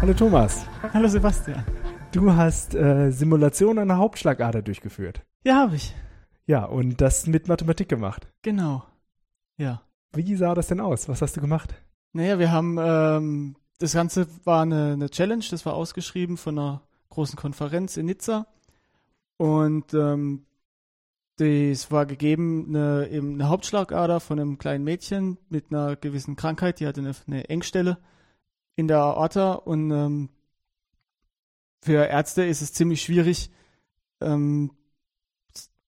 Hallo Thomas. Hallo Sebastian. Du hast äh, Simulation einer Hauptschlagader durchgeführt. Ja, habe ich. Ja, und das mit Mathematik gemacht. Genau. Ja. Wie sah das denn aus? Was hast du gemacht? Naja, wir haben, ähm, das Ganze war eine, eine Challenge, das war ausgeschrieben von einer großen Konferenz in Nizza. Und ähm, das war gegeben eine, eben eine Hauptschlagader von einem kleinen Mädchen mit einer gewissen Krankheit, die hatte eine, eine Engstelle in der Aorta und ähm, für Ärzte ist es ziemlich schwierig, ähm,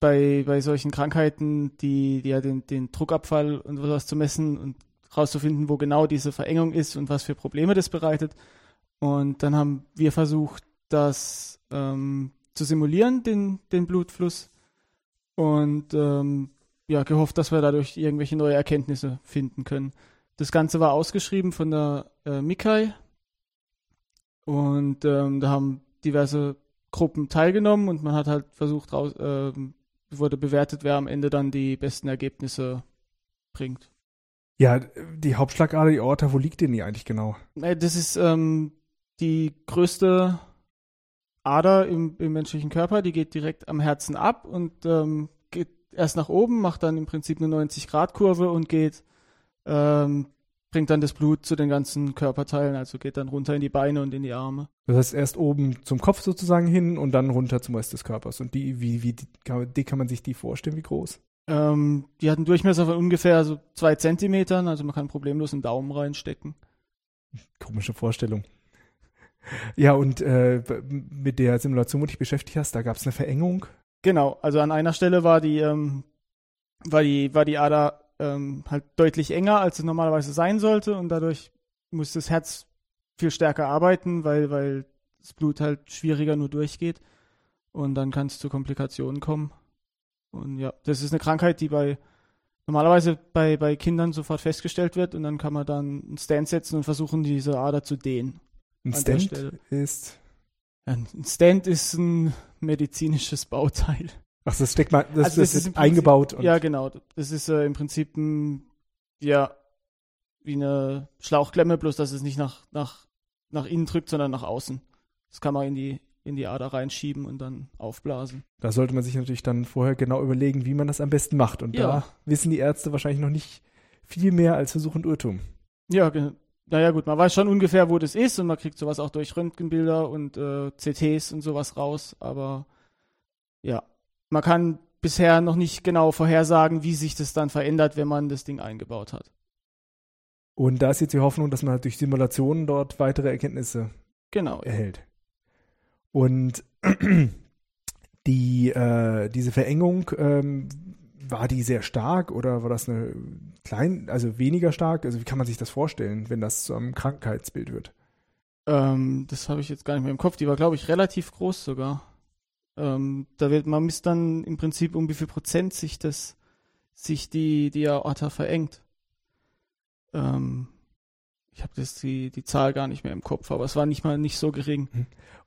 bei, bei solchen Krankheiten, die, die ja den, den Druckabfall und sowas zu messen und rauszufinden, wo genau diese Verengung ist und was für Probleme das bereitet. Und dann haben wir versucht, das ähm, zu simulieren, den, den Blutfluss. Und ähm, ja, gehofft, dass wir dadurch irgendwelche neue Erkenntnisse finden können. Das Ganze war ausgeschrieben von der äh, Mikai. Und ähm, da haben diverse Gruppen teilgenommen und man hat halt versucht, raus, äh, wurde bewertet, wer am Ende dann die besten Ergebnisse bringt. Ja, die Hauptschlagader, die Aorta, wo liegt denn die eigentlich genau? Äh, Das ist ähm, die größte Ader im, im menschlichen Körper, die geht direkt am Herzen ab und ähm, geht erst nach oben, macht dann im Prinzip eine 90-Grad-Kurve und geht, ähm, bringt dann das Blut zu den ganzen Körperteilen, also geht dann runter in die Beine und in die Arme. Das heißt, erst oben zum Kopf sozusagen hin und dann runter zum Rest des Körpers. Und die, wie, wie, die kann man sich die vorstellen, wie groß? Ähm, die hat einen Durchmesser von ungefähr so zwei Zentimetern, also man kann problemlos einen Daumen reinstecken. Komische Vorstellung. Ja, und äh, mit der Simulation, wo du dich beschäftigt hast, da gab es eine Verengung. Genau, also an einer Stelle war die, ähm, war die, war die Ader ähm, halt deutlich enger, als es normalerweise sein sollte und dadurch muss das Herz viel stärker arbeiten, weil, weil das Blut halt schwieriger nur durchgeht und dann kann es zu Komplikationen kommen. Und ja, das ist eine Krankheit, die bei normalerweise bei, bei Kindern sofort festgestellt wird und dann kann man dann einen Stand setzen und versuchen, diese Ader zu dehnen. Ein Stelle. ist. Ein Stand ist ein medizinisches Bauteil. Ach, das steckt mal, das, Also das, das ist ist Prinzip- eingebaut. Und Ja, genau. Das ist äh, im Prinzip ein, ja, wie eine Schlauchklemme, bloß dass es nicht nach, nach, nach innen drückt, sondern nach außen. Das kann man in die, in die Ader reinschieben und dann aufblasen. Da sollte man sich natürlich dann vorher genau überlegen, wie man das am besten macht. Und Ja. da wissen die Ärzte wahrscheinlich noch nicht viel mehr als Versuch und Irrtum. Ja, ge- naja gut, man weiß schon ungefähr, wo das ist und man kriegt sowas auch durch Röntgenbilder und äh, CTs und sowas raus, aber ja, man kann bisher noch nicht genau vorhersagen, wie sich das dann verändert, wenn man das Ding eingebaut hat. Und da ist jetzt die Hoffnung, dass man halt durch Simulationen dort weitere Erkenntnisse Genau. erhält. Und die, äh, diese Verengung, ähm, war die sehr stark oder war das eine klein, also weniger stark? Also wie kann man sich das vorstellen, wenn das zu einem Krankheitsbild wird? Ähm, das habe ich jetzt gar nicht mehr im Kopf. Die war, glaube ich, relativ groß sogar. Ähm, da wird man misst dann im Prinzip um wie viel Prozent sich das, sich die, die Aorta verengt. Ähm, ich habe das die, die Zahl gar nicht mehr im Kopf, aber es war nicht mal nicht so gering.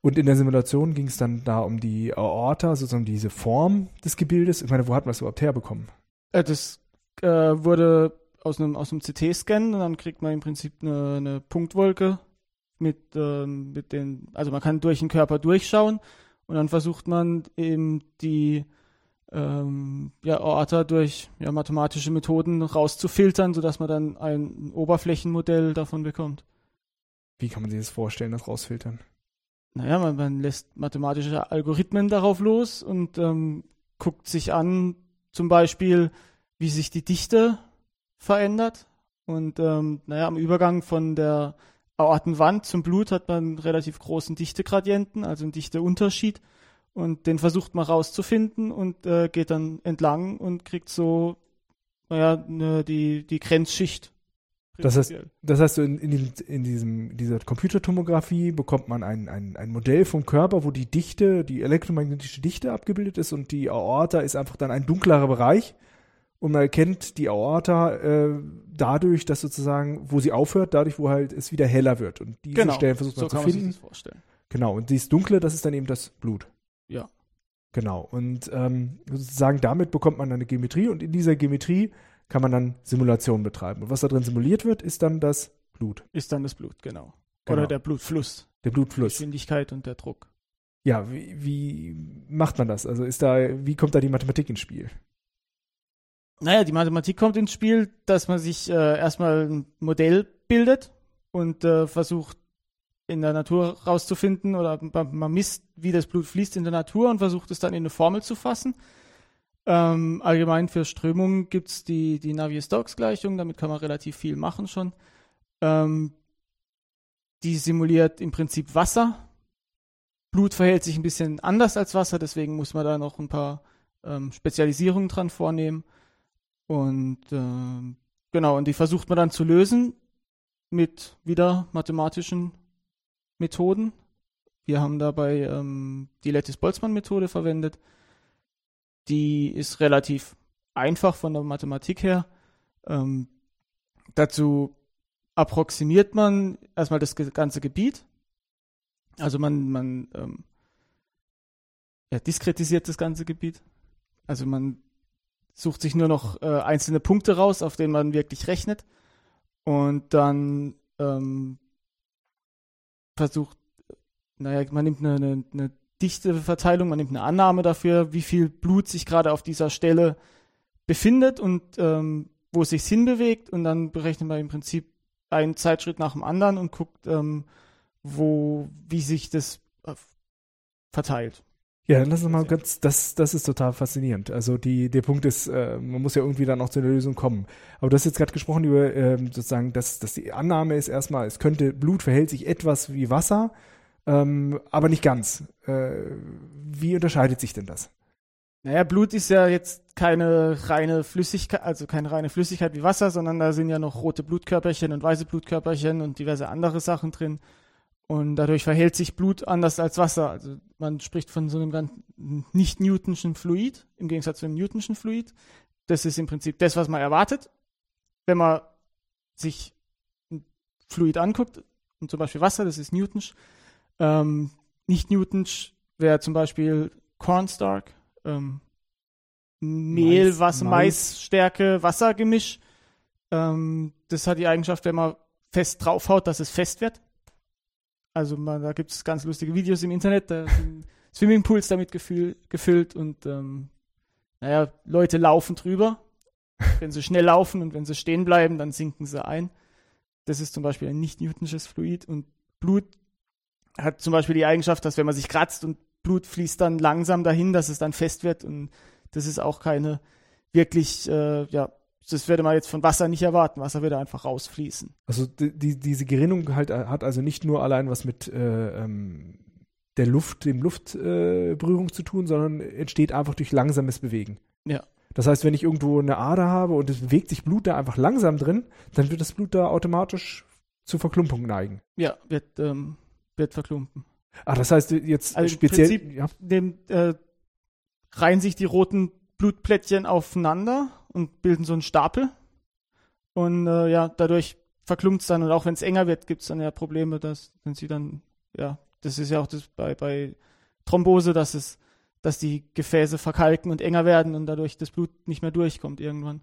Und in der Simulation ging es dann da um die Aorta, sozusagen diese Form des Gebildes. Ich meine, wo hat man das überhaupt herbekommen? Äh, das äh, wurde aus einem aus einem CT-Scan und dann kriegt man im Prinzip eine, eine Punktwolke mit ähm, mit den, also man kann durch den Körper durchschauen und dann versucht man eben die ähm, ja, Aorta durch ja, mathematische Methoden rauszufiltern, sodass man dann ein Oberflächenmodell davon bekommt. Wie kann man sich das vorstellen, das rausfiltern? Naja, man, man lässt mathematische Algorithmen darauf los und ähm, guckt sich an, zum Beispiel, wie sich die Dichte verändert. Und ähm, naja, am Übergang von der Aortenwand zum Blut hat man einen relativ großen Dichtegradienten, also einen Dichteunterschied. Und den versucht man rauszufinden und äh, geht dann entlang und kriegt so, naja, ne, die, die Grenzschicht. Das heißt-. Das heißt, in, in, diesem, in diesem, dieser Computertomographie bekommt man ein, ein, ein Modell vom Körper, wo die Dichte, die elektromagnetische Dichte abgebildet ist und die Aorta ist einfach dann ein dunklerer Bereich. Und man erkennt die Aorta äh, dadurch, dass sozusagen, wo sie aufhört, dadurch, wo halt es wieder heller wird. Und diese genau, Stellen versucht man so zu kann man finden. sich das vorstellen. Genau, und dieses Dunkle, das ist dann eben das Blut. Ja. Genau, und ähm, sozusagen damit bekommt man eine Geometrie und in dieser Geometrie kann man dann Simulationen betreiben. Und was da drin simuliert wird, ist dann das Blut. Ist dann das Blut, genau. Genau. Oder der Blutfluss. Der Blutfluss. Geschwindigkeit und der Druck. Ja, wie, wie macht man das? Also ist da, wie kommt da die Mathematik ins Spiel? Naja, die Mathematik kommt ins Spiel, dass man sich äh, erstmal ein Modell bildet und äh, versucht in der Natur rauszufinden oder man misst, wie das Blut fließt in der Natur und versucht es dann in eine Formel zu fassen. Ähm, allgemein für Strömungen gibt es die, die Navier-Stokes-Gleichung, damit kann man relativ viel machen schon. Ähm, die simuliert im Prinzip Wasser. Blut verhält sich ein bisschen anders als Wasser, deswegen muss man da noch ein paar ähm, Spezialisierungen dran vornehmen. Und äh, genau, und die versucht man dann zu lösen mit wieder mathematischen Methoden. Wir haben dabei ähm, die Lattice-Boltzmann-Methode verwendet. Die ist relativ einfach von der Mathematik her. Ähm, dazu approximiert man erstmal das ganze Gebiet. Also man, man ähm, ja, diskretisiert das ganze Gebiet. Also man sucht sich nur noch äh, einzelne Punkte raus, auf denen man wirklich rechnet. Und dann ähm, versucht, naja, man nimmt eine, eine, eine dichte Verteilung, man nimmt eine Annahme dafür, wie viel Blut sich gerade auf dieser Stelle befindet und ähm, wo es sich hinbewegt und dann berechnet man im Prinzip einen Zeitschritt nach dem anderen und guckt, ähm, wo, wie sich das äh, verteilt. Ja, dann lass uns mal ganz, das, das ist total faszinierend. Also die, der Punkt ist, äh, man muss ja irgendwie dann auch zu einer Lösung kommen. Aber du hast jetzt gerade gesprochen über ähm, sozusagen, dass, dass die Annahme ist erstmal, es könnte, Blut verhält sich etwas wie Wasser, ähm, aber nicht ganz. Äh, wie unterscheidet sich denn das? Naja, Blut ist ja jetzt keine reine Flüssigkeit, also keine reine Flüssigkeit wie Wasser, sondern da sind ja noch rote Blutkörperchen und weiße Blutkörperchen und diverse andere Sachen drin. Und dadurch verhält sich Blut anders als Wasser. Also man spricht von so einem ganz nicht Newtonschen Fluid, im Gegensatz zu einem Newtonschen Fluid. Das ist im Prinzip das, was man erwartet. Wenn man sich ein Fluid anguckt, und zum Beispiel Wasser, das ist Newtonsch. Ähm, nicht Newtonsch wäre zum Beispiel Cornstark, ähm, Mehl, Mais, Wasser, Mais. Maisstärke, Wassergemisch. Ähm, das hat die Eigenschaft, wenn man fest draufhaut, dass es fest wird. Also man, da gibt es ganz lustige Videos im Internet, da sind Swimmingpools damit gefühl, gefüllt und ähm, naja, Leute laufen drüber. Wenn sie schnell laufen und wenn sie stehen bleiben, dann sinken sie ein. Das ist zum Beispiel ein nicht-newtonisches Fluid und Blut hat zum Beispiel die Eigenschaft, dass wenn man sich kratzt und Blut fließt dann langsam dahin, dass es dann fest wird und das ist auch keine wirklich äh, ja, das würde man jetzt von Wasser nicht erwarten. Wasser würde einfach rausfließen. Also die, diese Gerinnung halt äh, hat also nicht nur allein was mit äh, ähm, der Luft, dem Luftberührung äh, zu tun, sondern entsteht einfach durch langsames Bewegen. Ja. Das heißt, wenn ich irgendwo eine Ader habe und es bewegt sich Blut da einfach langsam drin, dann wird das Blut da automatisch zu Verklumpung neigen. Ja, wird, ähm, wird verklumpen. Ach, das heißt jetzt also speziell. Im Prinzip ja. dem, äh, reihen sich die roten Blutplättchen aufeinander und bilden so einen Stapel. Und äh, ja, dadurch verklumpt es dann und auch wenn es enger wird, gibt es dann ja Probleme, dass wenn sie dann, ja, das ist ja auch das bei, bei Thrombose, dass es, dass die Gefäße verkalken und enger werden und dadurch das Blut nicht mehr durchkommt irgendwann.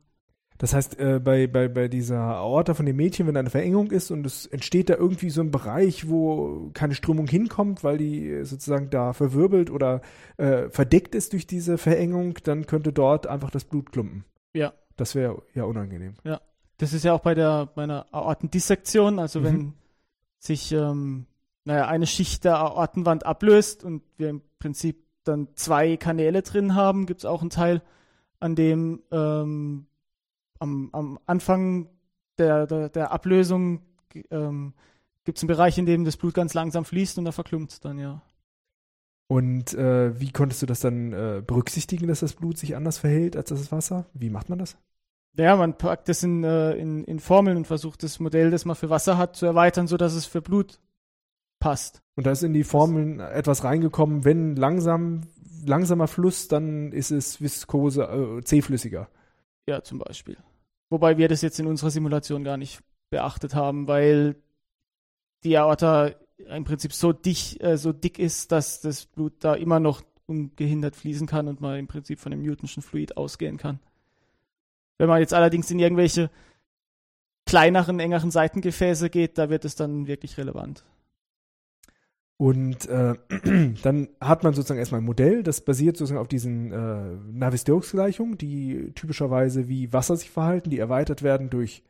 Das heißt, äh, bei, bei, bei dieser Aorta von dem Mädchen, wenn da eine Verengung ist und es entsteht da irgendwie so ein Bereich, wo keine Strömung hinkommt, weil die sozusagen da verwirbelt oder äh, verdeckt ist durch diese Verengung, dann könnte dort einfach das Blut klumpen. Ja. Das wäre ja unangenehm. Ja. Das ist ja auch bei der bei einer Aortendissektion, also mhm. wenn sich ähm, naja, eine Schicht der Aortenwand ablöst und wir im Prinzip dann zwei Kanäle drin haben, gibt es auch einen Teil, an dem ähm, am, am Anfang der, der, der Ablösung ähm, gibt es einen Bereich, in dem das Blut ganz langsam fließt und da verklumpt es dann, ja. Und äh, wie konntest du das dann äh, berücksichtigen, dass das Blut sich anders verhält als das Wasser? Wie macht man das? Ja, man packt das in, äh, in, in Formeln und versucht das Modell, das man für Wasser hat, zu erweitern, sodass es für Blut passt. Und da ist in die Formeln etwas reingekommen, wenn langsam, langsamer Fluss, dann ist es Viskose, äh, zähflüssiger. Ja, zum Beispiel. Wobei wir das jetzt in unserer Simulation gar nicht beachtet haben, weil die Aorta im Prinzip so dick, äh, so dick ist, dass das Blut da immer noch ungehindert fließen kann und man im Prinzip von dem Newtonschen Fluid ausgehen kann. Wenn man jetzt allerdings in irgendwelche kleineren, engeren Seitengefäße geht, da wird es dann wirklich relevant. Und äh, dann hat man sozusagen erstmal ein Modell, das basiert sozusagen auf diesen äh, Navier-Stokes-Gleichungen, die typischerweise wie Wasser sich verhalten, die erweitert werden durch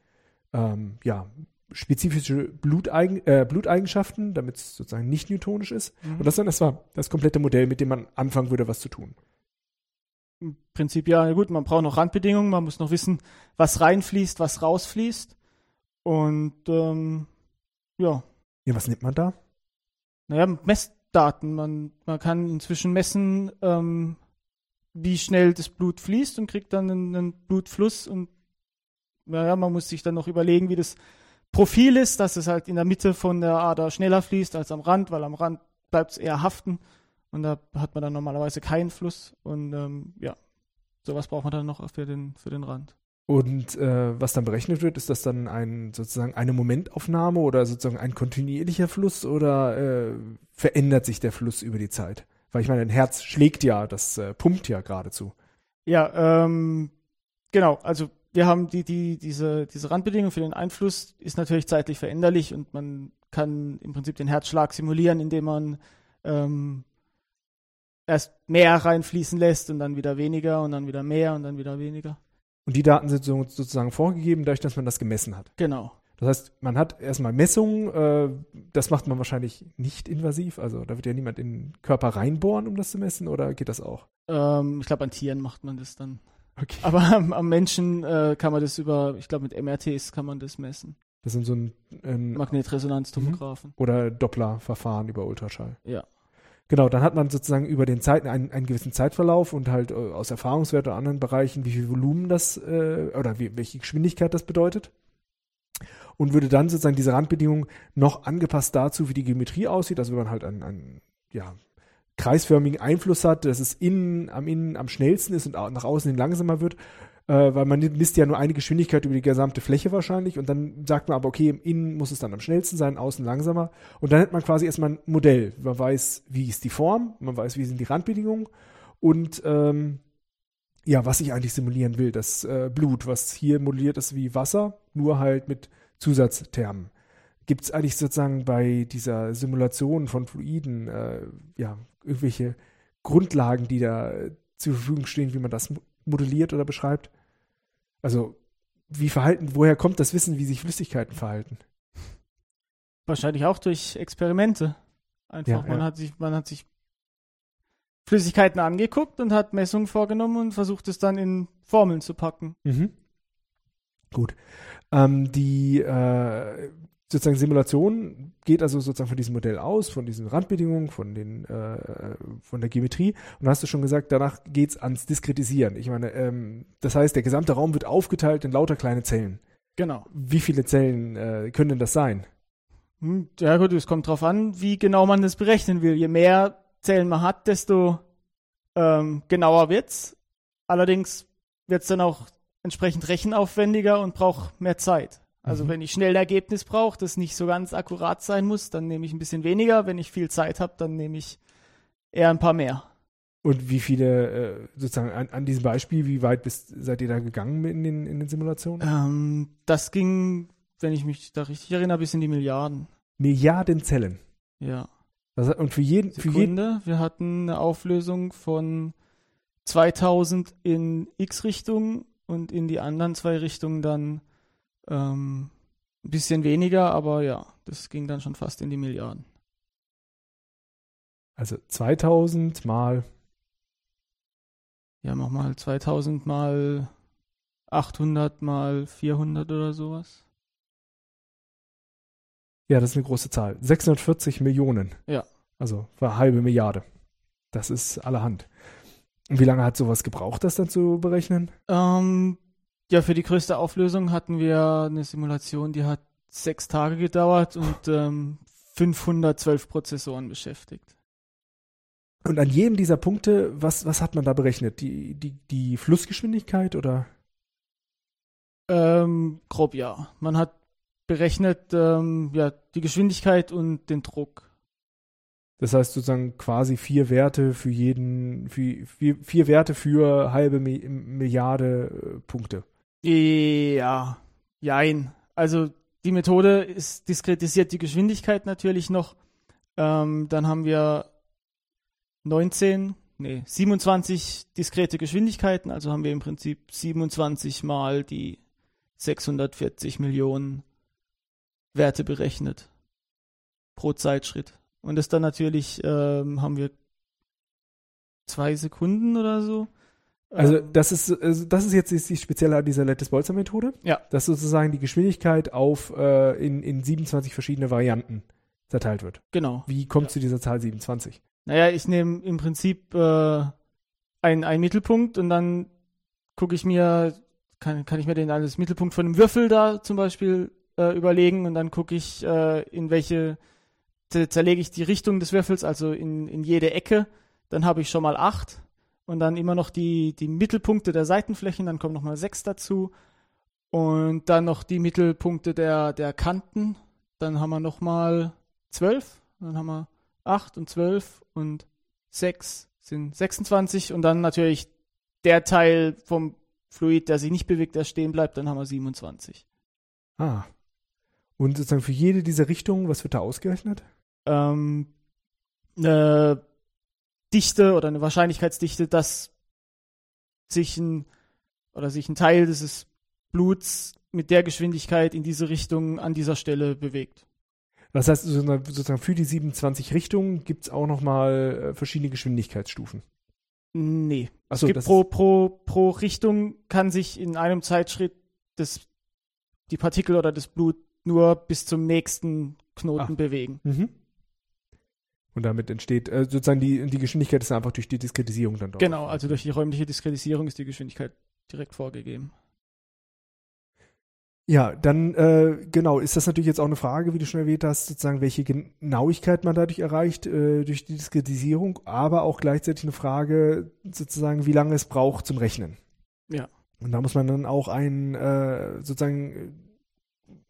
ähm, ja, spezifische Bluteigen, äh, Bluteigenschaften, damit es sozusagen nicht newtonisch ist. Mhm. Und das ist dann erstmal das komplette Modell, mit dem man anfangen würde, was zu tun. Im Prinzip ja, gut, man braucht noch Randbedingungen, man muss noch wissen, was reinfließt, was rausfließt. Und ähm, ja, Ja, was nimmt man da? naja, Messdaten. Man, man kann inzwischen messen, ähm, wie schnell das Blut fließt und kriegt dann einen, einen Blutfluss und naja, man muss sich dann noch überlegen, wie das Profil ist, dass es halt in der Mitte von der Ader schneller fließt als am Rand, weil am Rand bleibt es eher haften und da hat man dann normalerweise keinen Fluss und ähm, ja, sowas braucht man dann noch für den, für den Rand. Und äh, was dann berechnet wird, ist das dann ein sozusagen eine Momentaufnahme oder sozusagen ein kontinuierlicher Fluss oder äh, verändert sich der Fluss über die Zeit? Weil ich meine, ein Herz schlägt ja, das äh, pumpt ja geradezu. Ja, ähm, genau. Also wir haben die, die, diese, diese Randbedingung für den Einfluss ist natürlich zeitlich veränderlich und man kann im Prinzip den Herzschlag simulieren, indem man ähm, erst mehr reinfließen lässt und dann wieder weniger und dann wieder mehr und dann wieder weniger. Und die Daten sind so, sozusagen vorgegeben, dadurch, dass man das gemessen hat. Genau. Das heißt, man hat erstmal Messungen, äh, das macht man wahrscheinlich nicht invasiv, also da wird ja niemand in den Körper reinbohren, um das zu messen, oder geht das auch? Ähm, ich glaube, an Tieren macht man das dann. Okay. Aber am, am Menschen äh, kann man das über, ich glaube, mit MRTs kann man das messen. Das sind so ein, ein Magnetresonanztomographen. oder Doppler-Verfahren über Ultraschall. Ja. Genau, dann hat man sozusagen über den Zeit, einen, einen gewissen Zeitverlauf und halt äh, aus Erfahrungswerten oder anderen Bereichen, wie viel Volumen das äh, oder wie, welche Geschwindigkeit das bedeutet. Und würde dann sozusagen diese Randbedingungen noch angepasst dazu, wie die Geometrie aussieht, also wenn man halt einen, einen ja, kreisförmigen Einfluss hat, dass es innen am innen am schnellsten ist und nach außen hin langsamer wird, äh, weil man misst ja nur eine Geschwindigkeit über die gesamte Fläche wahrscheinlich und dann sagt man aber, okay, im Innen muss es dann am schnellsten sein, außen langsamer. Und dann hat man quasi erstmal ein Modell. Man weiß, wie ist die Form, man weiß, wie sind die Randbedingungen und ähm, ja, was ich eigentlich simulieren will, das äh, Blut, was hier modelliert ist wie Wasser, nur halt mit Zusatztermen. Gibt es eigentlich sozusagen bei dieser Simulation von Fluiden äh, ja, irgendwelche Grundlagen, die da äh, zur Verfügung stehen, wie man das mo- modelliert oder beschreibt? Also, wie verhalten, woher kommt das Wissen, wie sich Flüssigkeiten verhalten? Wahrscheinlich auch durch Experimente. Einfach, Ja, man ja. hat sich, man hat sich Flüssigkeiten angeguckt und hat Messungen vorgenommen und versucht es dann in Formeln zu packen. Mhm. Gut. Ähm, die äh, sozusagen Simulation geht also sozusagen von diesem Modell aus, von diesen Randbedingungen, von den äh, von der Geometrie. Und hast du schon gesagt, danach geht's ans Diskretisieren. Ich meine, ähm, das heißt, der gesamte Raum wird aufgeteilt in lauter kleine Zellen. Genau. Wie viele Zellen äh, können denn das sein? Hm, Ja gut, es kommt drauf an, wie genau man das berechnen will. Je mehr Zellen man hat, desto ähm, genauer wird's. Allerdings wird's dann auch entsprechend rechenaufwendiger und braucht mehr Zeit. Also Mhm. wenn ich schnell ein Ergebnis brauche, das nicht so ganz akkurat sein muss, dann nehme ich ein bisschen weniger. Wenn ich viel Zeit habe, dann nehme ich eher ein paar mehr. Und wie viele, äh, sozusagen an, an diesem Beispiel, wie weit bist, seid ihr da gegangen in den, in den Simulationen? Ähm, das ging, wenn ich mich da richtig erinnere, bis in die Milliarden. Milliarden Zellen. Ja. Das, und für jeden, für jeden, Sekunde. Wir hatten eine Auflösung von 2000 in X-Richtung und in die anderen zwei Richtungen dann ähm, ein bisschen weniger, aber ja, das ging dann schon fast in die Milliarden. also 2000 mal, Ja, mach mal 2000 mal 800 mal 400 oder sowas. ja, das ist eine große Zahl. 640 Millionen. Ja. Also war eine halbe Milliarde. Das ist allerhand. Und wie lange hat sowas gebraucht, das dann zu berechnen? Ähm, ja, für die größte Auflösung hatten wir eine Simulation, die hat sechs Tage gedauert und ähm, 512 Prozessoren beschäftigt. Und an jedem dieser Punkte, was, was hat man da berechnet? Die, die, die Flussgeschwindigkeit oder? Ähm, grob ja. Man hat berechnet ähm, ja, die Geschwindigkeit und den Druck. Das heißt sozusagen quasi vier Werte für jeden, für, vier, vier Werte für halbe Mi Milliarde äh, Punkte. Ja, jein. Also die Methode ist diskretisiert die Geschwindigkeit natürlich noch, Ähm, dann haben wir 19, nee, 27 diskrete Geschwindigkeiten, also haben wir im Prinzip 27 mal die 640 Millionen Werte berechnet pro Zeitschritt. Und das dann natürlich ähm, haben wir zwei Sekunden oder so. Also das ist also das ist jetzt die spezielle an dieser Lattice-Bolzer-Methode. Ja. Dass sozusagen die Geschwindigkeit auf äh, in, in 27 verschiedene Varianten zerteilt wird. genau. Wie kommt zu dieser Zahl 27? Naja, ich nehme im Prinzip äh, einen, einen Mittelpunkt und dann gucke ich mir, kann, kann ich mir den als Mittelpunkt von einem Würfel da zum Beispiel äh, überlegen und dann gucke ich, äh, in welche, zer- zerlege ich die Richtung des Würfels, also in, in jede Ecke. Dann habe ich schon mal acht und dann immer noch die, die Mittelpunkte der Seitenflächen, dann kommen nochmal sechs dazu und dann noch die Mittelpunkte der, der Kanten. Dann haben wir nochmal zwölf, dann haben wir 8 und 12 und 6 sind 26 und dann natürlich der Teil vom Fluid, der sich nicht bewegt, der stehen bleibt, dann haben wir 27. Ah. Und sozusagen für jede dieser Richtungen, was wird da ausgerechnet? Ähm, eine Dichte oder eine Wahrscheinlichkeitsdichte, dass sich ein oder sich ein Teil dieses Bluts mit der Geschwindigkeit in diese Richtung an dieser Stelle bewegt. Das heißt, sozusagen für die 27 Richtungen gibt es auch nochmal verschiedene Geschwindigkeitsstufen. Nee. Achso, es gibt das pro, pro, pro Richtung kann sich in einem Zeitschritt das, die Partikel oder das Blut nur bis zum nächsten Knoten Ah. bewegen. Mhm. Und damit entsteht äh, sozusagen die, die Geschwindigkeit ist einfach durch die Diskretisierung dann dort. Genau, also durch die räumliche Diskretisierung ist die Geschwindigkeit direkt vorgegeben. Ja, dann äh, genau, ist das natürlich jetzt auch eine Frage, wie du schon erwähnt hast, sozusagen, welche Genauigkeit man dadurch erreicht, äh, durch die Diskretisierung, aber auch gleichzeitig eine Frage, sozusagen, wie lange es braucht zum Rechnen. Ja. Und da muss man dann auch einen äh, sozusagen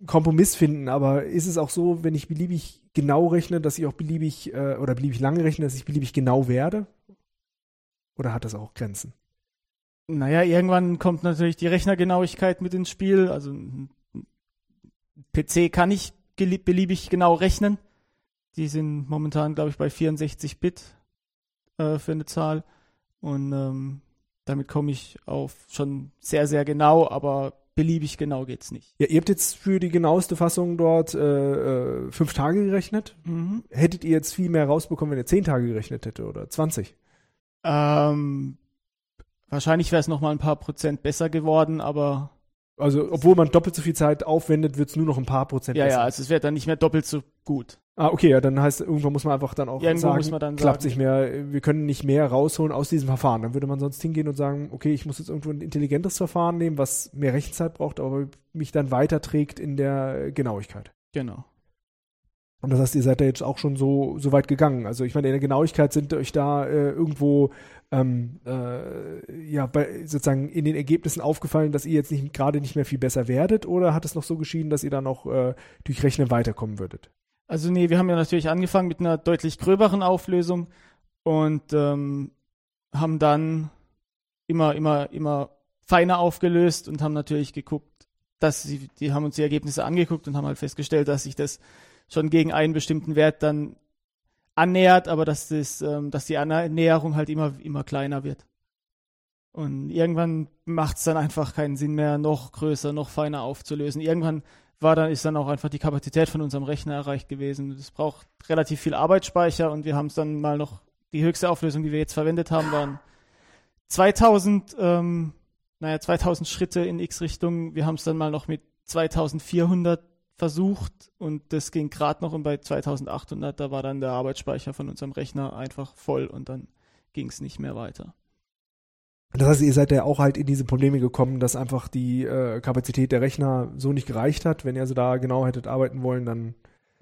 Kompromiss finden, aber ist es auch so, wenn ich beliebig genau rechne, dass ich auch beliebig äh, oder beliebig lange rechne, dass ich beliebig genau werde? Oder hat das auch Grenzen? Naja, irgendwann kommt natürlich die Rechnergenauigkeit mit ins Spiel. Also PC kann gelie- beliebig genau rechnen. Die sind momentan, glaube ich, bei 64 Bit äh, für eine Zahl. Und ähm, damit komme ich auf schon sehr, sehr genau, aber beliebig genau geht's nicht. Ja, ihr habt jetzt für die genaueste Fassung dort äh, äh, fünf Tage gerechnet. Mhm. Hättet ihr jetzt viel mehr rausbekommen, wenn ihr zehn Tage gerechnet hätte oder 20? Ähm, wahrscheinlich wäre es noch mal ein paar Prozent besser geworden, aber Also, obwohl man doppelt so viel Zeit aufwendet, wird es nur noch ein paar Prozent ja, besser. ja, also es wäre dann nicht mehr doppelt so gut. Ah, okay, ja, dann heißt, irgendwann muss man einfach dann auch Irgendwo sagen, muss man dann klappt sagen. nicht mehr, wir können nicht mehr rausholen aus diesem Verfahren. Dann würde man sonst hingehen und sagen, okay, ich muss jetzt irgendwo ein intelligentes Verfahren nehmen, was mehr Rechenzeit braucht, aber mich dann weiterträgt in der Genauigkeit. Genau. Und das heißt, ihr seid da jetzt auch schon so, so weit gegangen. Also ich meine, in der Genauigkeit sind euch da äh, irgendwo ähm, äh, ja bei, sozusagen in den Ergebnissen aufgefallen, dass ihr jetzt nicht gerade nicht mehr viel besser werdet oder hat es noch so geschieden, dass ihr dann auch äh, durch Rechnen weiterkommen würdet? Also nee, wir haben ja natürlich angefangen mit einer deutlich gröberen Auflösung und ähm, haben dann immer, immer, immer feiner aufgelöst und haben natürlich geguckt, dass sie, die haben uns die Ergebnisse angeguckt und haben halt festgestellt, dass sich das schon gegen einen bestimmten Wert dann annähert, aber dass das, ähm, dass die Annäherung halt immer, immer kleiner wird. Und irgendwann macht es dann einfach keinen Sinn mehr, noch größer, noch feiner aufzulösen. Irgendwann war dann, ist dann auch einfach die Kapazität von unserem Rechner erreicht gewesen. Das braucht relativ viel Arbeitsspeicher und wir haben es dann mal noch, die höchste Auflösung, die wir jetzt verwendet haben, waren 2000, ähm, naja, 2000 Schritte in X-Richtung. Wir haben es dann mal noch mit 2400 versucht und das ging gerade noch und bei 2800, da war dann der Arbeitsspeicher von unserem Rechner einfach voll und dann ging es nicht mehr weiter. Das heißt, ihr seid ja auch halt in diese Probleme gekommen, dass einfach die äh, Kapazität der Rechner so nicht gereicht hat. Wenn ihr also da genau hättet arbeiten wollen, dann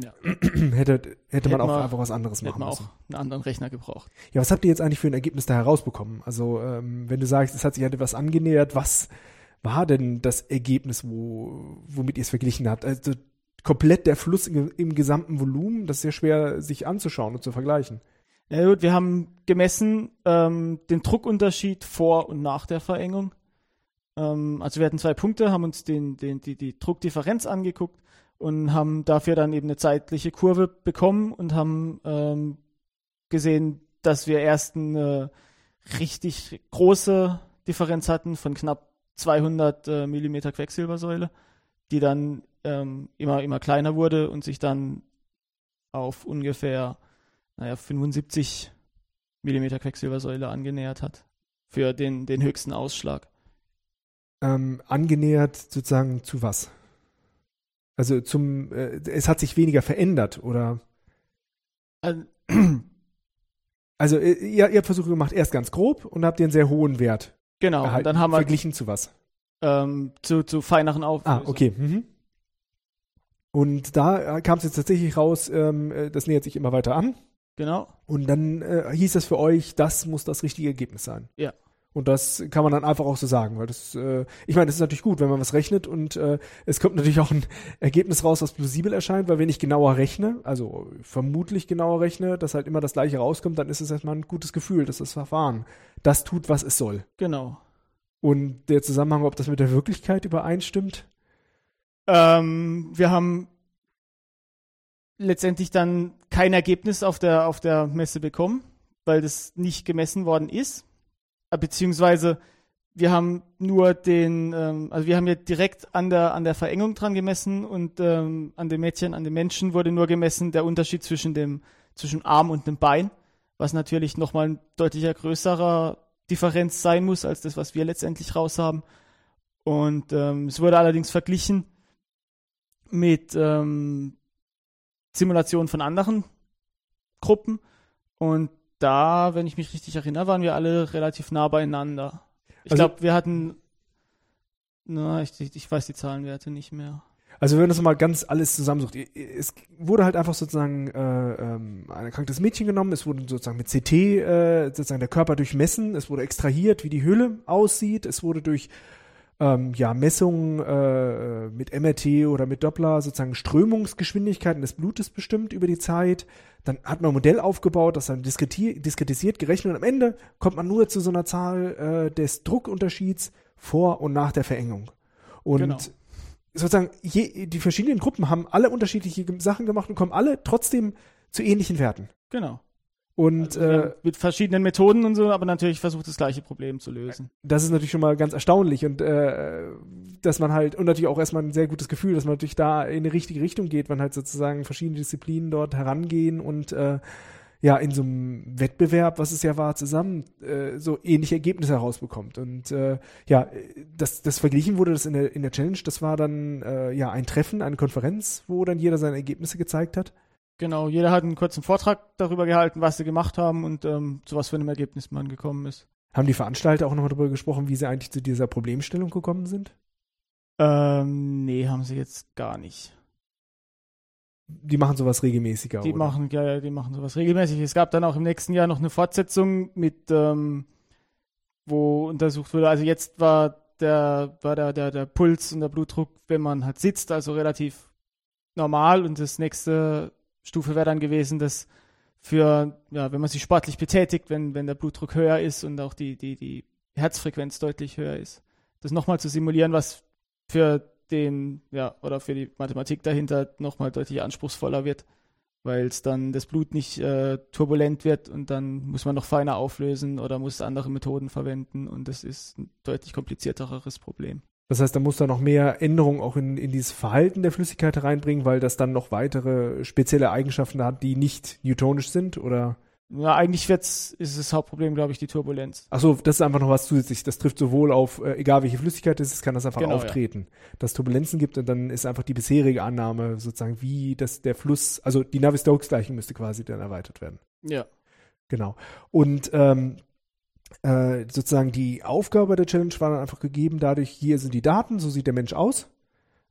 Ja. hättet, hätte man auch wir- einfach was anderes machen wir müssen. auch einen anderen Rechner gebraucht. Ja, was habt ihr jetzt eigentlich für ein Ergebnis da herausbekommen? Also, ähm, wenn du sagst, es hat sich halt etwas angenähert, was war denn das Ergebnis, wo, womit ihr es verglichen habt? Also komplett der Fluss im, im gesamten Volumen, das ist ja schwer sich anzuschauen und zu vergleichen. Ja gut, wir haben gemessen ähm, den Druckunterschied vor und nach der Verengung. Ähm, also wir hatten zwei Punkte, haben uns den, den, die, die Druckdifferenz angeguckt und haben dafür dann eben eine zeitliche Kurve bekommen und haben ähm, gesehen, dass wir erst eine richtig große Differenz hatten von knapp 200 äh, Millimeter Quecksilbersäule, die dann ähm, immer, immer kleiner wurde und sich dann auf ungefähr naja, 75 Millimeter Quecksilbersäule angenähert hat für den, den höchsten Ausschlag. Ähm, angenähert sozusagen zu was? Also zum, äh, es hat sich weniger verändert, oder? Also, also äh, ihr, ihr habt Versuche gemacht, erst ganz grob und habt den sehr hohen Wert. Genau, erhalten. dann haben wir verglichen zu was? Ähm, zu, zu feineren Auflösungen. Ah, okay. Mhm. Und da kam es jetzt tatsächlich raus, ähm, äh, das nähert sich immer weiter an. Genau. Und dann äh, hieß es für euch, das muss das richtige Ergebnis sein. Ja. Und das kann man dann einfach auch so sagen, weil das, äh, ich meine, das ist natürlich gut, wenn man was rechnet und äh, es kommt natürlich auch ein Ergebnis raus, was plausibel erscheint, weil wenn ich genauer rechne, also vermutlich genauer rechne, dass halt immer das gleiche rauskommt, dann ist es erstmal ein gutes Gefühl, dass das Verfahren das tut, was es soll. Genau. Und der Zusammenhang, ob das mit der Wirklichkeit übereinstimmt? Ähm, wir haben letztendlich dann kein Ergebnis auf der, auf der Messe bekommen, weil das nicht gemessen worden ist. Äh, beziehungsweise wir haben nur den, ähm, also wir haben ja direkt an der, an der Verengung dran gemessen und ähm, an den Mädchen, an den Menschen wurde nur gemessen der Unterschied zwischen dem, zwischen Arm und dem Bein, was natürlich nochmal ein deutlicher größerer Differenz sein muss, als das, was wir letztendlich raus haben. Und ähm, es wurde allerdings verglichen mit ähm, Simulationen von anderen Gruppen. Und da, wenn ich mich richtig erinnere, waren wir alle relativ nah beieinander. Ich Also- glaube, wir hatten, na, ich, ich weiß die Zahlenwerte nicht mehr. Also wenn man das mal ganz alles zusammensucht, es wurde halt einfach sozusagen äh, ähm, ein erkranktes Mädchen genommen, es wurde sozusagen mit CT äh, sozusagen der Körper durchmessen, es wurde extrahiert, wie die Hülle aussieht, es wurde durch ähm, ja, Messungen äh, mit MRT oder mit Doppler sozusagen Strömungsgeschwindigkeiten des Blutes bestimmt über die Zeit. Dann hat man ein Modell aufgebaut, das dann diskreti- diskretisiert, gerechnet und am Ende kommt man nur zu so einer Zahl äh, des Druckunterschieds vor und nach der Verengung. Und Genau. sozusagen je, die verschiedenen Gruppen haben alle unterschiedliche Sachen gemacht und kommen alle trotzdem zu ähnlichen Werten. Genau. Und Also äh, mit verschiedenen Methoden und so, aber natürlich versucht das gleiche Problem zu lösen. das ist natürlich schon mal ganz erstaunlich und äh, dass man halt und natürlich auch erstmal ein sehr gutes Gefühl, dass man natürlich da in die richtige Richtung geht, wenn halt sozusagen verschiedene Disziplinen dort herangehen und äh, ja in so einem Wettbewerb, was es ja war, zusammen äh, so ähnliche Ergebnisse herausbekommt und äh, ja, das, das verglichen wurde das in der in der Challenge, das war dann äh, ja ein Treffen, eine Konferenz, wo dann jeder seine Ergebnisse gezeigt hat. Genau, jeder hat einen kurzen Vortrag darüber gehalten, was sie gemacht haben und ähm, zu was für einem Ergebnis man gekommen ist. Haben die Veranstalter auch nochmal darüber gesprochen, wie sie eigentlich zu dieser Problemstellung gekommen sind? Ähm, nee, haben sie jetzt gar nicht. Die machen sowas regelmäßiger. Die oder? machen, ja, ja, die machen sowas regelmäßig. Es gab dann auch im nächsten Jahr noch eine Fortsetzung mit, ähm, wo untersucht wurde. Also jetzt war der, war der, der, der Puls und der Blutdruck, wenn man halt sitzt, also relativ normal. Und das nächste Stufe wäre dann gewesen, dass für, ja, wenn man sich sportlich betätigt, wenn, wenn der Blutdruck höher ist und auch die, die, die Herzfrequenz deutlich höher ist, das nochmal zu simulieren, was für den, ja, oder für die Mathematik dahinter nochmal deutlich anspruchsvoller wird, weil es dann das Blut nicht äh, turbulent wird und dann muss man noch feiner auflösen oder muss andere Methoden verwenden und das ist ein deutlich komplizierteres Problem. Das heißt, da muss da noch mehr Änderungen auch in, in dieses Verhalten der Flüssigkeit reinbringen, weil das dann noch weitere spezielle Eigenschaften hat, die nicht newtonisch sind oder Ja, eigentlich wird's, ist das Hauptproblem, glaube ich, die Turbulenz. Achso, das ist einfach noch was zusätzlich. Das trifft sowohl auf, äh, egal welche Flüssigkeit es ist, kann das einfach Genau, auftreten. Dass es Turbulenzen gibt und dann ist einfach die bisherige Annahme sozusagen, wie das der Fluss, also die Navier-Stokes-Gleichung müsste quasi dann erweitert werden. Ja. Genau. Und ähm, äh, sozusagen die Aufgabe der Challenge war dann einfach gegeben, dadurch, hier sind die Daten, so sieht der Mensch aus.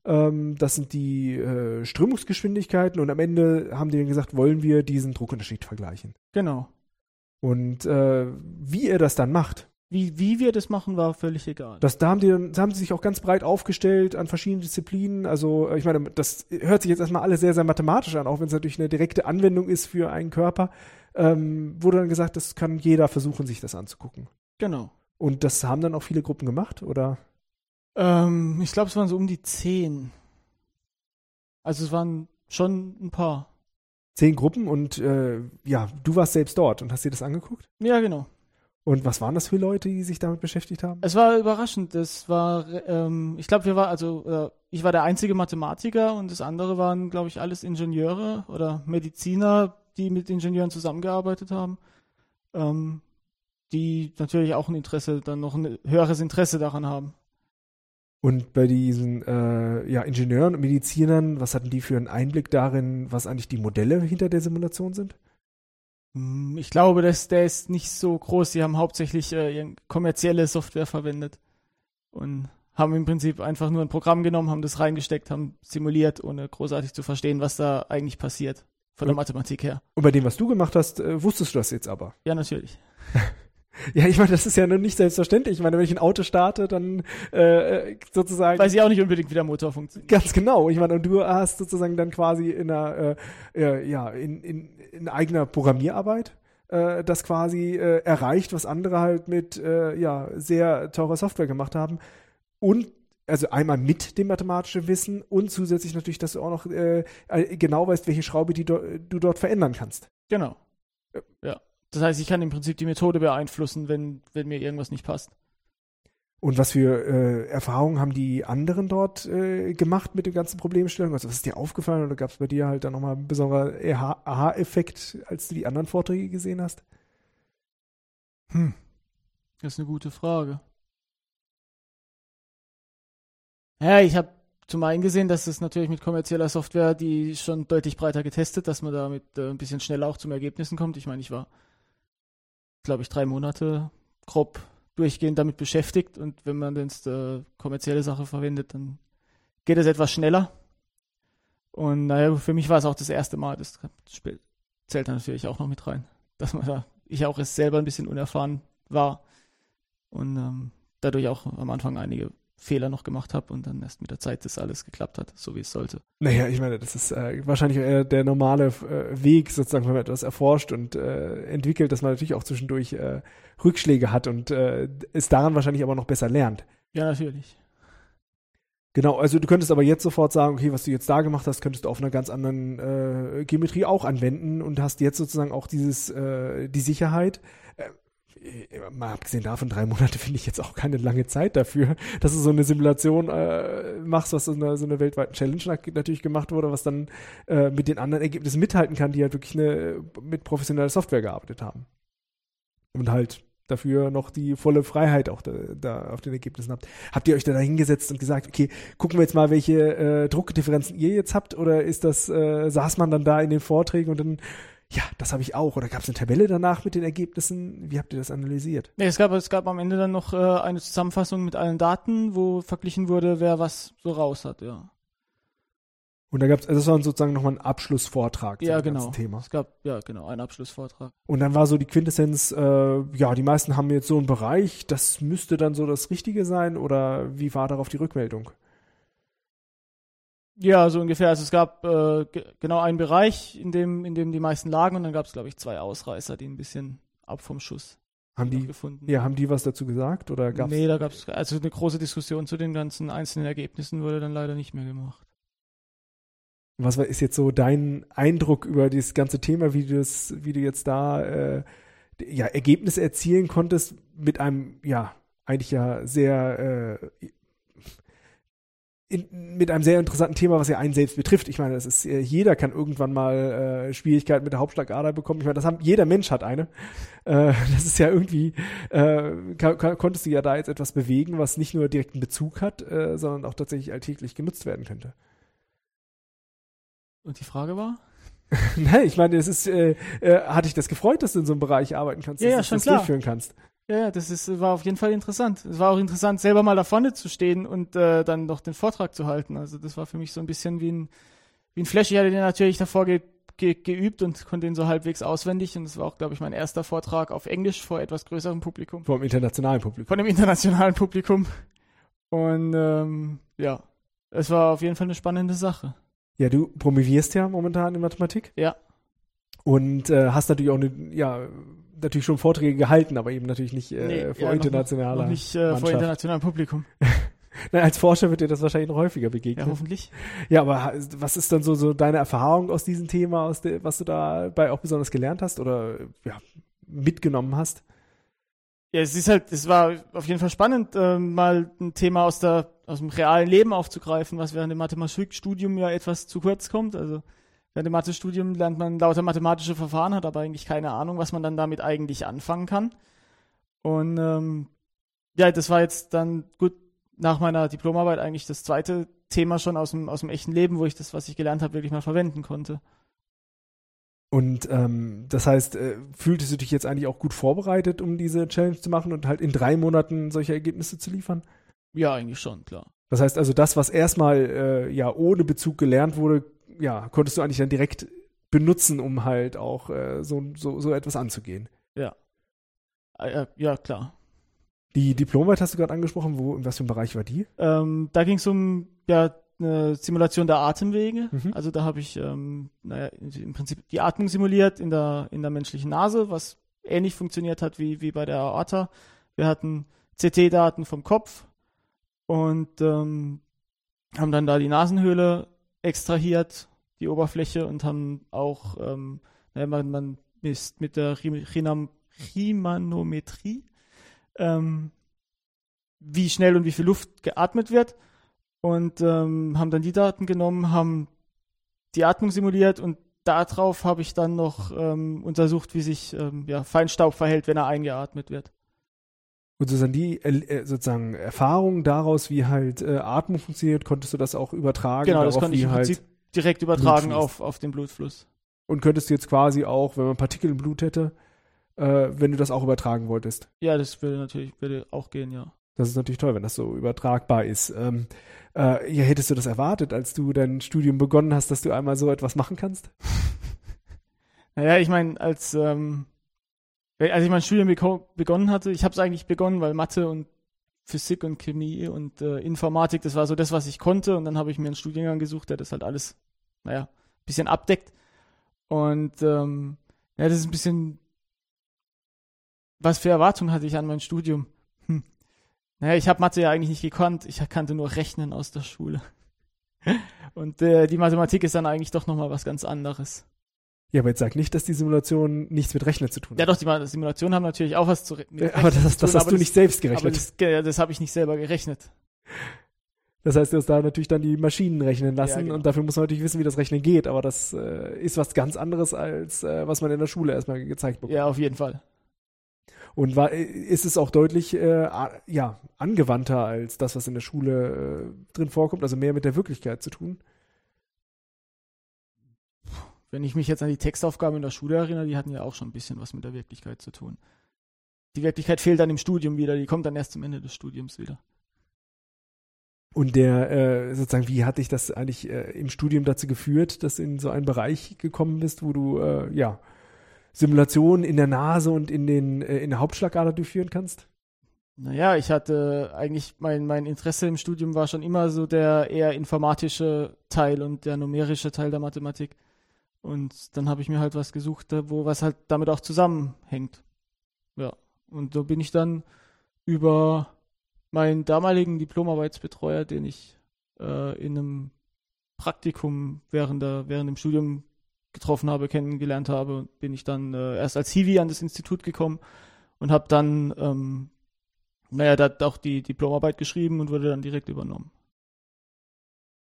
Ähm, das sind die äh, Strömungsgeschwindigkeiten und am Ende haben die dann gesagt, wollen wir diesen Druckunterschied vergleichen. Genau. Und äh, wie ihr das dann macht, Wie, wie wir das machen, war völlig egal. das, da haben die dann, da haben sie sich auch ganz breit aufgestellt an verschiedenen Disziplinen. Also äh, ich meine, das hört sich jetzt erstmal alles sehr, sehr mathematisch an, auch wenn es natürlich eine direkte Anwendung ist für einen Körper. Ähm, wurde dann gesagt, das kann jeder versuchen, sich das anzugucken. Genau. Und das haben dann auch viele Gruppen gemacht, oder? Ähm, ich glaube, es waren so um die zehn. Also es waren schon ein paar. Zehn Gruppen und äh, ja, du warst selbst dort und hast dir das angeguckt? Ja, genau. Und was waren das für Leute, die sich damit beschäftigt haben? Es war überraschend. Es war, ähm, ich glaube, wir war also, äh, ich war der einzige Mathematiker und das andere waren, glaube ich, alles Ingenieure oder Mediziner, die mit Ingenieuren zusammengearbeitet haben, ähm, die natürlich auch ein Interesse, dann noch ein höheres Interesse daran haben. Und bei diesen äh, ja, Ingenieuren und Medizinern, was hatten die für einen Einblick darin, was eigentlich die Modelle hinter der Simulation sind? Hm, Ich glaube, dass der ist nicht so groß. Sie haben hauptsächlich äh, kommerzielle Software verwendet und haben im Prinzip einfach nur ein Programm genommen, haben das reingesteckt, haben simuliert, ohne großartig zu verstehen, was da eigentlich passiert. Von der. Mathematik her. Und bei dem, was du gemacht hast, äh, wusstest du das jetzt aber. Ja, natürlich. Ja, ich meine, das ist ja nun nicht selbstverständlich. Ich meine, wenn ich ein Auto starte, dann äh, sozusagen. Weiß ich auch nicht unbedingt, wie der Motor funktioniert. Ganz genau. Ich meine, und du hast sozusagen dann quasi in einer, äh, äh, ja, in, in, in eigener Programmierarbeit äh, das quasi äh, erreicht, was andere halt mit, äh, ja, sehr teurer Software gemacht haben. Und also einmal mit dem mathematischen Wissen und zusätzlich natürlich, dass du auch noch äh, äh, genau weißt, welche Schraube die do, du dort verändern kannst. Genau. Ja. Das heißt, ich kann im Prinzip die Methode beeinflussen, wenn, wenn mir irgendwas nicht passt. Und was für äh, Erfahrungen haben die anderen dort äh, gemacht mit den ganzen Problemstellungen? Also was ist dir aufgefallen oder gab es bei dir halt dann nochmal einen besonderen Aha- Aha-Effekt, als du die anderen Vorträge gesehen hast? Hm. Das ist eine gute Frage. Ja, ich habe zum einen gesehen, dass es natürlich mit kommerzieller Software, die schon deutlich breiter getestet, dass man damit äh, ein bisschen schneller auch zum Ergebnissen kommt. Ich meine, ich war, glaube ich, drei Monate grob durchgehend damit beschäftigt und wenn man jetzt äh, kommerzielle Sache verwendet, dann geht es etwas schneller. Und naja, für mich war es auch das erste Mal, das zählt natürlich auch noch mit rein, dass man da, ich auch erst selber ein bisschen unerfahren war und ähm, dadurch auch am Anfang einige Fehler noch gemacht habe und dann erst mit der Zeit das alles geklappt hat, so wie es sollte. Naja, ich meine, das ist äh, wahrscheinlich eher der normale äh, Weg, sozusagen, wenn man etwas erforscht und äh, entwickelt, dass man natürlich auch zwischendurch äh, Rückschläge hat und äh, es daran wahrscheinlich aber noch besser lernt. Ja, natürlich. Genau, also du könntest aber jetzt sofort sagen, okay, was du jetzt da gemacht hast, könntest du auf einer ganz anderen äh, Geometrie auch anwenden und hast jetzt sozusagen auch dieses, äh, die Sicherheit. Äh, mal abgesehen davon, drei Monate finde ich jetzt auch keine lange Zeit dafür, dass du so eine Simulation äh, machst, was so eine, so eine weltweiten Challenge nat- natürlich gemacht wurde, was dann äh, mit den anderen Ergebnissen mithalten kann, die halt wirklich eine, mit professioneller Software gearbeitet haben. Und halt dafür noch die volle Freiheit auch da, da auf den Ergebnissen habt. Habt ihr euch da hingesetzt und gesagt, okay, gucken wir jetzt mal, welche äh, Druckdifferenzen ihr jetzt habt oder ist das, äh, saß man dann da in den Vorträgen und dann, ja, das habe ich auch oder gab es eine Tabelle danach mit den Ergebnissen? Wie habt ihr das analysiert? Nee, es gab, es gab am Ende dann noch äh, eine Zusammenfassung mit allen Daten, wo verglichen wurde, wer was so raus hat, ja. Und da gab es, also das war sozusagen nochmal ein Abschlussvortrag Ja, dem genau. ganzen Thema. Es gab, ja, genau, einen Abschlussvortrag. Und dann war so die Quintessenz, äh, ja, die meisten haben jetzt so einen Bereich, das müsste dann so das Richtige sein oder wie war darauf die Rückmeldung? Ja, so ungefähr. Also es gab äh, ge- genau einen Bereich, in dem, in dem die meisten lagen und dann gab es, glaube ich, zwei Ausreißer, die ein bisschen ab vom Schuss Haben die, gefunden. ja, haben die was dazu gesagt oder gab's? nee, da gab es, also eine große Diskussion zu den ganzen einzelnen Ergebnissen wurde dann leider nicht mehr gemacht. Was ist jetzt so dein Eindruck über dieses ganze Thema, wie du das, wie du jetzt da äh, ja, Ergebnisse erzielen konntest mit einem, ja, eigentlich ja sehr äh, in, mit einem sehr interessanten Thema, was ja einen selbst betrifft. Ich meine, das ist äh, jeder kann irgendwann mal äh, Schwierigkeiten mit der Hauptschlagader bekommen. Ich meine, das haben jeder Mensch hat eine. Äh, das ist ja irgendwie äh, ka- ka- konntest du ja da jetzt etwas bewegen, was nicht nur direkten Bezug hat, äh, sondern auch tatsächlich alltäglich genutzt werden könnte. Und die Frage war? Nein, ich meine, es ist, äh, äh, hat dich das gefreut, dass du in so einem Bereich arbeiten kannst, Ja, dass ja, du das klar. durchführen kannst. Ja, ja, das ist, war auf jeden Fall interessant. Es war auch interessant, selber mal da vorne zu stehen und äh, dann noch den Vortrag zu halten. Also das war für mich so ein bisschen wie ein, wie ein Flash. Ich hatte den natürlich davor ge ge geübt und konnte ihn so halbwegs auswendig. Und das war auch, glaube ich, mein erster Vortrag auf Englisch vor etwas größerem Publikum. Vor dem internationalen Publikum. Von dem internationalen Publikum. Und ähm, ja, es war auf jeden Fall eine spannende Sache. Ja, du promovierst ja momentan in Mathematik Ja. und äh, hast natürlich auch eine, ja, natürlich schon Vorträge gehalten, aber eben natürlich nicht äh, Nee, vor ja, noch- internationaler. Noch nicht äh, vor internationalem Publikum. Na, als Forscher wird dir das wahrscheinlich noch häufiger begegnen. Ja, hoffentlich. Ja, aber was ist dann so, so deine Erfahrung aus diesem Thema, aus der, was du dabei auch besonders gelernt hast oder ja, mitgenommen hast? Ja, es ist halt, es war auf jeden Fall spannend, äh, mal ein Thema aus der, aus dem realen Leben aufzugreifen, was während dem Mathematikstudium ja etwas zu kurz kommt. Also während dem Mathestudium lernt man lauter mathematische Verfahren, hat aber eigentlich keine Ahnung, was man dann damit eigentlich anfangen kann. Und ähm, ja, das war jetzt dann gut nach meiner Diplomarbeit eigentlich das zweite Thema schon aus dem, aus dem echten Leben, wo ich das, was ich gelernt habe, wirklich mal verwenden konnte. Und ähm, das heißt, äh, fühltest du dich jetzt eigentlich auch gut vorbereitet, um diese Challenge zu machen und halt in drei Monaten solche Ergebnisse zu liefern? Ja, eigentlich schon, klar. Das heißt also, das, was erstmal äh, ja ohne Bezug gelernt wurde, ja, konntest du eigentlich dann direkt benutzen, um halt auch äh, so, so, so etwas anzugehen. Ja. Äh, ja, klar. Die Diplomarbeit hast du gerade angesprochen, wo, in was für einem Bereich war die? Ähm, da ging es um ja, eine Simulation der Atemwege. Mhm. Also da habe ich ähm, naja, im Prinzip die Atmung simuliert in der, in der menschlichen Nase, was ähnlich funktioniert hat wie, wie bei der Aorta. Wir hatten CT-Daten vom Kopf und ähm, haben dann da die Nasenhöhle extrahiert, die Oberfläche und haben auch, ähm, man, man misst mit der Riemannometrie ähm, wie schnell und wie viel Luft geatmet wird und ähm, haben dann die Daten genommen, haben die Atmung simuliert und darauf habe ich dann noch ähm, untersucht, wie sich ähm, ja, Feinstaub verhält, wenn er eingeatmet wird. Und sozusagen die äh, sozusagen Erfahrungen daraus, wie halt äh, Atmung funktioniert, konntest du das auch übertragen? Genau, das konnte ich im halt Prinzip direkt übertragen auf, auf den Blutfluss. Und könntest du jetzt quasi auch, wenn man Partikel im Blut hätte, äh, wenn du das auch übertragen wolltest. Ja, das würde natürlich würde auch gehen, ja. Das ist natürlich toll, wenn das so übertragbar ist. Ähm, äh, ja, hättest du das erwartet, als du dein Studium begonnen hast, dass du einmal so etwas machen kannst? naja, ich meine, als, ähm, als ich mein Studium begonnen hatte, ich habe es eigentlich begonnen, weil Mathe und Physik und Chemie und äh, Informatik, das war so das, was ich konnte. Und dann habe ich mir einen Studiengang gesucht, der das halt alles, naja, ein bisschen abdeckt. Und ähm, ja, das ist ein bisschen was für Erwartungen hatte ich an mein Studium? Hm. Naja, ich habe Mathe ja eigentlich nicht gekonnt. Ich kannte nur Rechnen aus der Schule. Und äh, die Mathematik ist dann eigentlich doch nochmal was ganz anderes. Ja, aber jetzt sag nicht, dass die Simulationen nichts mit Rechnen zu tun haben. Ja, doch, die Simulationen haben natürlich auch was zu mit Rechnen Aber das, das, das hast du nicht selbst gerechnet. Aber das, das habe ich nicht selber gerechnet. Das heißt, du hast da natürlich dann die Maschinen rechnen lassen ja, genau. und dafür muss man natürlich wissen, wie das Rechnen geht. Aber das äh, ist was ganz anderes, als äh, was man in der Schule erstmal gezeigt bekommt. Ja, auf jeden Fall. Und war, ist es auch deutlich äh, ja, angewandter als das, was in der Schule äh, drin vorkommt, also mehr mit der Wirklichkeit zu tun? Wenn ich mich jetzt an die Textaufgaben in der Schule erinnere, die hatten ja auch schon ein bisschen was mit der Wirklichkeit zu tun. Die Wirklichkeit fehlt dann im Studium wieder, die kommt dann erst zum Ende des Studiums wieder. Und der, äh, sozusagen, wie hat dich das eigentlich äh, im Studium dazu geführt, dass du in so einen Bereich gekommen bist, wo du, äh, ja, Simulationen in der Nase und in, den, äh, in der Hauptschlagader durchführen kannst? Naja, ich hatte eigentlich, mein, mein Interesse im Studium war schon immer so der eher informatische Teil und der numerische Teil der Mathematik. Und dann habe ich mir halt was gesucht, wo was halt damit auch zusammenhängt. Ja. Und so bin ich dann über meinen damaligen Diplomarbeitsbetreuer, den ich äh, in einem Praktikum während, der, während dem Studium getroffen habe, kennengelernt habe, bin ich dann äh, erst als Hiwi an das Institut gekommen und habe dann, ähm, naja, da auch die Diplomarbeit geschrieben und wurde dann direkt übernommen.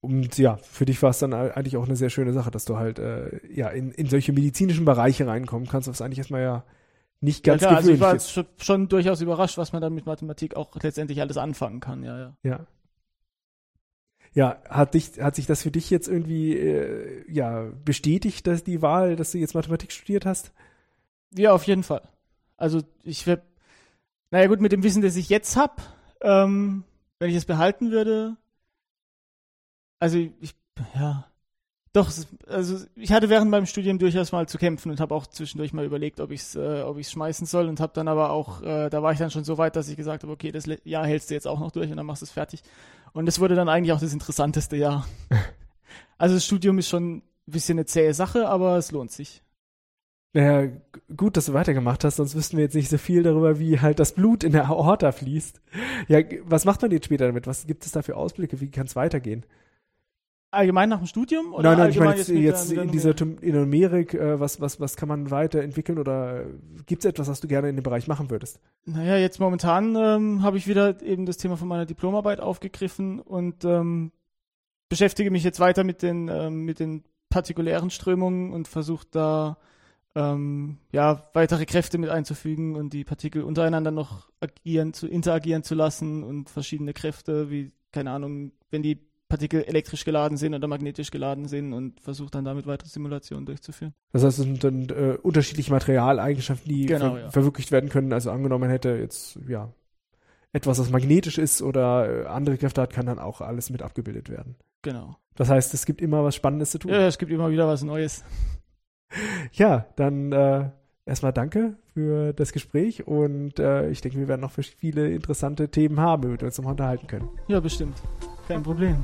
Und ja, für dich war es dann eigentlich auch eine sehr schöne Sache, dass du halt äh, ja in, in solche medizinischen Bereiche reinkommen kannst, was eigentlich erstmal ja nicht ganz ja, klar, gewöhnlich also ich war schon, schon durchaus überrascht, was man dann mit Mathematik auch letztendlich alles anfangen kann, ja, ja. Ja. Ja, hat dich, hat sich das für dich jetzt irgendwie äh, ja bestätigt, dass die Wahl, dass du jetzt Mathematik studiert hast? Ja, auf jeden Fall. Also ich werde, naja gut, mit dem Wissen, das ich jetzt habe, ähm, wenn ich es behalten würde, also ich, ja, doch, also ich hatte während meinem Studium durchaus mal zu kämpfen und habe auch zwischendurch mal überlegt, ob ich es äh, ob ich's schmeißen soll und habe dann aber auch, äh, da war ich dann schon so weit, dass ich gesagt habe, okay, das Jahr hältst du jetzt auch noch durch und dann machst du es fertig. Und das wurde dann eigentlich auch das interessanteste Jahr. also das Studium ist schon ein bisschen eine zähe Sache, aber es lohnt sich. Naja, gut, dass du weitergemacht hast, sonst wüssten wir jetzt nicht so viel darüber, wie halt das Blut in der Aorta fließt. Ja, was macht man jetzt später damit? Was gibt es da für Ausblicke? Wie kann es weitergehen? Allgemein nach dem Studium? Oder nein, nein, ich meine jetzt, jetzt in dieser in der Numerik, äh, was, was, was kann man weiterentwickeln oder gibt es etwas, was du gerne in dem Bereich machen würdest? Naja, jetzt momentan ähm, habe ich wieder eben das Thema von meiner Diplomarbeit aufgegriffen und ähm, beschäftige mich jetzt weiter mit den, ähm, mit den partikulären Strömungen und versuche da ähm, ja, weitere Kräfte mit einzufügen und die Partikel untereinander noch agieren, zu interagieren zu lassen und verschiedene Kräfte, wie, keine Ahnung, wenn die Partikel elektrisch geladen sind oder magnetisch geladen sind und versuche dann damit weitere Simulationen durchzuführen. Das heißt, es sind dann äh, unterschiedliche Materialeigenschaften, die Genau, ver ja. verwirklicht werden können. Also angenommen, hätte jetzt, ja, etwas, das magnetisch ist oder äh, andere Kräfte hat, kann dann auch alles mit abgebildet werden. Genau. Das heißt, es gibt immer was Spannendes zu tun. Ja, es gibt immer wieder was Neues. Ja, dann äh, erstmal danke für das Gespräch und äh, ich denke, wir werden noch viele interessante Themen haben, über die wir uns noch unterhalten können. Ja, bestimmt. Kein Problem.